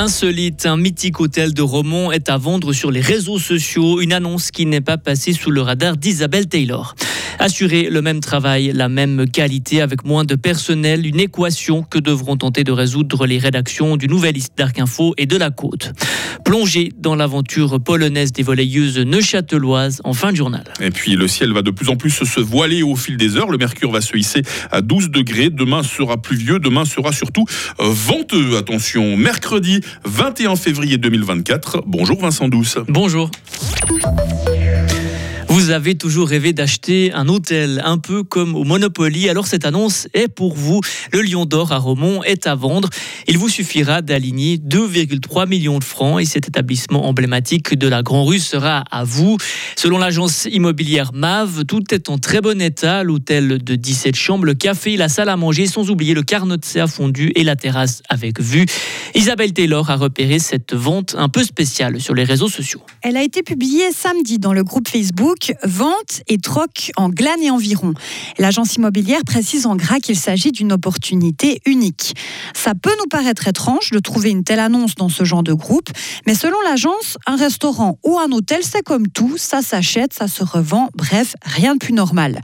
Insolite, un mythique hôtel de Romont est à vendre sur les réseaux sociaux. Une annonce qui n'est pas passée sous le radar d'Isabelle Taylor. Assurer le même travail, la même qualité avec moins de personnel, une équation que devront tenter de résoudre les rédactions du Nouvelliste d'Arc Info et de La Côte. Plonger dans l'aventure polonaise des volleyeuses neuchâteloises en fin de journal. Et puis le ciel va de plus en plus se voiler au fil des heures. Le mercure va se hisser à 12 degrés. Demain sera pluvieux. Demain sera surtout euh, venteux. Attention, mercredi 21 février 2024. Bonjour Vincent Douce. Bonjour. Vous avez toujours rêvé d'acheter un hôtel, un peu comme au Monopoly. Alors cette annonce est pour vous. Le Lion d'Or à Romont est à vendre. Il vous suffira d'aligner 2,3 millions de francs et cet établissement emblématique de la Grand Rue sera à vous. Selon l'agence immobilière MAV, tout est en très bon état. L'hôtel de 17 chambres, le café, la salle à manger, sans oublier le carnot à fondu et la terrasse avec vue. Isabelle Taylor a repéré cette vente un peu spéciale sur les réseaux sociaux. Elle a été publiée samedi dans le groupe Facebook vente et troc en glane et environ. L'agence immobilière précise en gras qu'il s'agit d'une opportunité unique. Ça peut nous paraître étrange de trouver une telle annonce dans ce genre de groupe, mais selon l'agence, un restaurant ou un hôtel, c'est comme tout, ça s'achète, ça se revend, bref, rien de plus normal.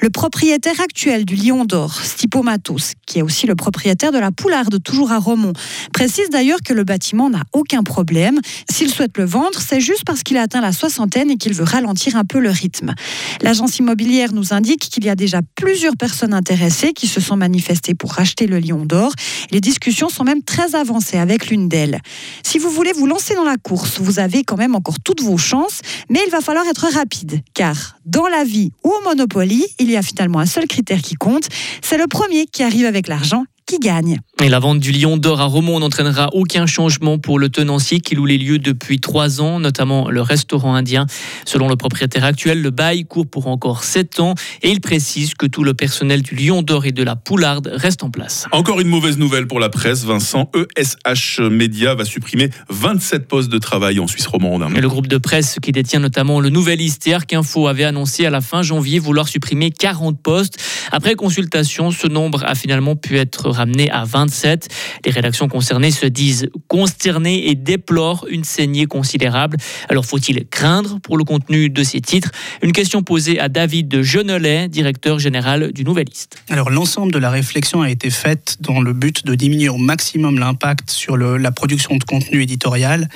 Le propriétaire actuel du Lion d'Or, Stipo Matos, qui est aussi le propriétaire de la Poularde, toujours à Romont, précise d'ailleurs que le bâtiment n'a aucun problème. S'il souhaite le vendre, c'est juste parce qu'il a atteint la soixantaine et qu'il veut ralentir un peu le rythme. L'agence immobilière nous indique qu'il y a déjà plusieurs personnes intéressées qui se sont manifestées pour racheter le Lion d'Or. Les discussions sont même très avancées avec l'une d'elles. Si vous voulez vous lancer dans la course, vous avez quand même encore toutes vos chances, mais il va falloir être rapide, car dans la vie ou au Monopoly, il y a finalement un seul critère qui compte, c'est le premier qui arrive avec l'argent qui gagne. Et la vente du Lion d'Or à Romont n'entraînera aucun changement pour le tenancier qui loue les lieux depuis trois ans, notamment le restaurant indien. Selon le propriétaire actuel, le bail court pour encore sept ans et il précise que tout le personnel du Lion d'Or et de la Poularde reste en place. Encore une mauvaise nouvelle pour la presse, Vincent. ESH Media va supprimer 27 postes de travail en Suisse romande. Et le groupe de presse qui détient notamment le Nouvelliste et Arc Info avait annoncé à la fin janvier vouloir supprimer 40 postes. Après consultation, ce nombre a finalement pu être ramené à 27. Les rédactions concernées se disent consternées et déplorent une saignée considérable. Alors faut-il craindre pour le contenu de ces titres? Une question posée à David de Genollet, directeur général du Nouvelliste. Alors l'ensemble de la réflexion a été faite dans le but de diminuer au maximum l'impact sur la production de contenu éditorial.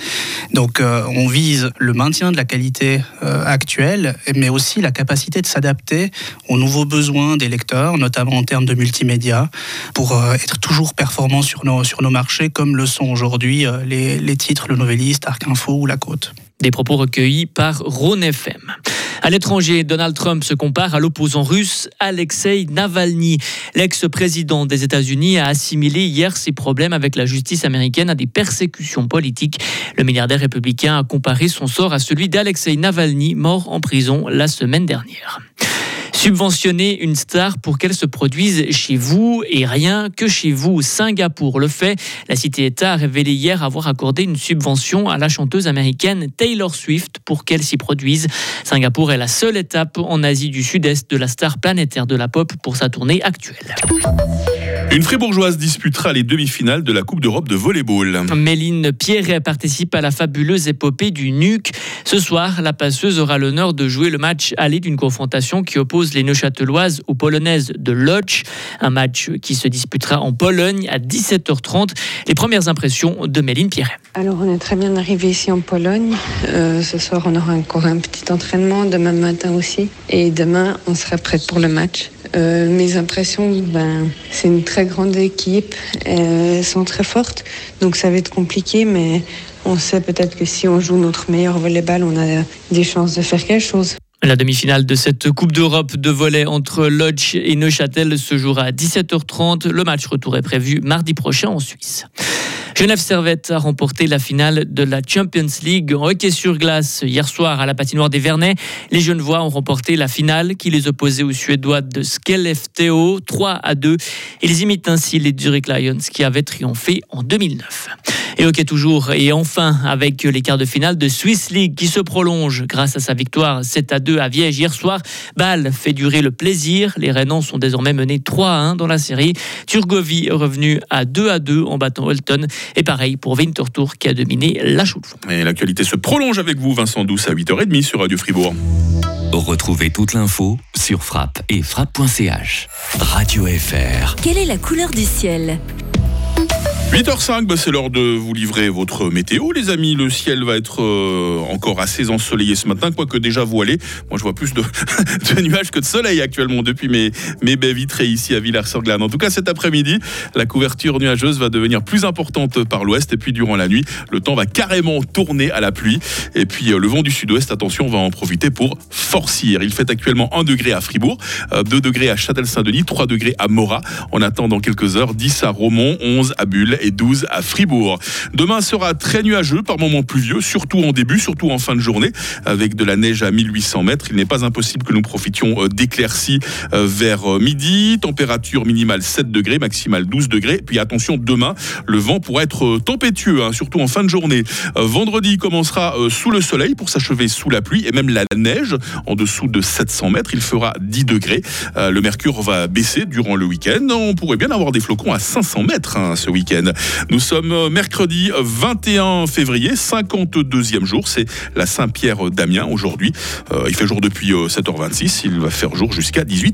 Donc euh, on vise le maintien de la qualité euh, actuelle, mais aussi la capacité de s'adapter aux nouveaux besoins des lecteurs, notamment en termes de multimédia, pour euh, être toujours performant sur nos, sur nos marchés, comme le sont aujourd'hui euh, les, les titres Le Nouvelliste, Arc Info ou La Côte. Des propos recueillis par Rhône FM. À l'étranger, Donald Trump se compare à l'opposant russe Alexei Navalny. L'ex-président des États-Unis a assimilé hier ses problèmes avec la justice américaine à des persécutions politiques. Le milliardaire républicain a comparé son sort à celui d'Alexei Navalny, mort en prison la semaine dernière. Subventionner une star pour qu'elle se produise chez vous et rien que chez vous. Singapour le fait. La cité-État a révélé hier avoir accordé une subvention à la chanteuse américaine Taylor Swift pour qu'elle s'y produise. Singapour est la seule étape en Asie du Sud-Est de la star planétaire de la pop pour sa tournée actuelle. Une fribourgeoise disputera les demi-finales de la Coupe d'Europe de volleyball. Méline Pierret participe à la fabuleuse épopée du NUC. Ce soir, la passeuse aura l'honneur de jouer le match aller d'une confrontation qui oppose les Neuchâteloises aux Polonaises de Lodz. Un match qui se disputera en Pologne à 17h30. Les premières impressions de Méline Pierret. Alors, on est très bien arrivé ici en Pologne. Euh, ce soir, on aura encore un petit entraînement, demain matin aussi. Et demain, on sera prête pour le match. Euh, mes impressions, ben, c'est une très grande équipe, elles sont très fortes, donc ça va être compliqué, mais on sait peut-être que si on joue notre meilleur volleyball, on a des chances de faire quelque chose. La demi-finale de cette Coupe d'Europe de volley entre Lodz et Neuchâtel se jouera à 17h30. Le match retour est prévu mardi prochain en Suisse. Genève Servette a remporté la finale de la Champions League en hockey sur glace hier soir à la patinoire des Vernets. Les Genevois ont remporté la finale qui les opposait aux Suédois de Skellefteå 3 à 2. Ils imitent ainsi les Zurich Lions qui avaient triomphé en 2009. Et ok toujours. Et enfin, avec les quarts de finale de Swiss League qui se prolonge grâce à sa victoire 7 à 2 à Viège hier soir. Bâle fait durer le plaisir. Les Rennans sont désormais menés 3 à 1 dans la série. Turgovie revenu à 2 à 2 en battant Holton. Et pareil pour Winterthur qui a dominé la chaux Et l'actualité se prolonge avec vous, Vincent Douce, à 8h30 sur Radio Fribourg. Retrouvez toute l'info sur frappe et frappe.ch. Radio FR. Quelle est la couleur du ciel? 8h05, bah, c'est l'heure de vous livrer votre météo, les amis. Le ciel va être euh, encore assez ensoleillé ce matin, quoique déjà voilé. Moi, je vois plus de, nuages que de soleil actuellement depuis mes, mes baies vitrées ici à Villars-sur-Glane. En tout cas, cet après-midi, la couverture nuageuse va devenir plus importante par l'ouest. Et puis, durant la nuit, le temps va carrément tourner à la pluie. Et puis, euh, le vent du sud-ouest, attention, on va en profiter pour forcir. Il fait actuellement 1 degré à Fribourg, 2 euh, degrés à Châtel-Saint-Denis, 3 degrés à Morat. On attend dans quelques heures 10 à Romont, 11 à Bulle et 12 à Fribourg. Demain sera très nuageux, par moments pluvieux, surtout en début, surtout en fin de journée, avec de la neige à 1800 mètres. Il n'est pas impossible que nous profitions euh, d'éclaircies euh, vers euh, midi. Température minimale 7 degrés, maximale 12 degrés. Puis attention, demain, le vent pourrait être tempétueux, hein, surtout en fin de journée. Vendredi commencera sous le soleil pour s'achever sous la pluie et même la neige en dessous de 700 mètres. Il fera 10 degrés. Le mercure va baisser durant le week-end. On pourrait bien avoir des flocons à 500 mètres hein, ce week-end. Nous sommes euh, mercredi 21 février, 52e jour. C'est la Saint-Pierre d'Amiens aujourd'hui. Euh, il fait jour depuis 7h26. Euh, il va faire jour jusqu'à 18h.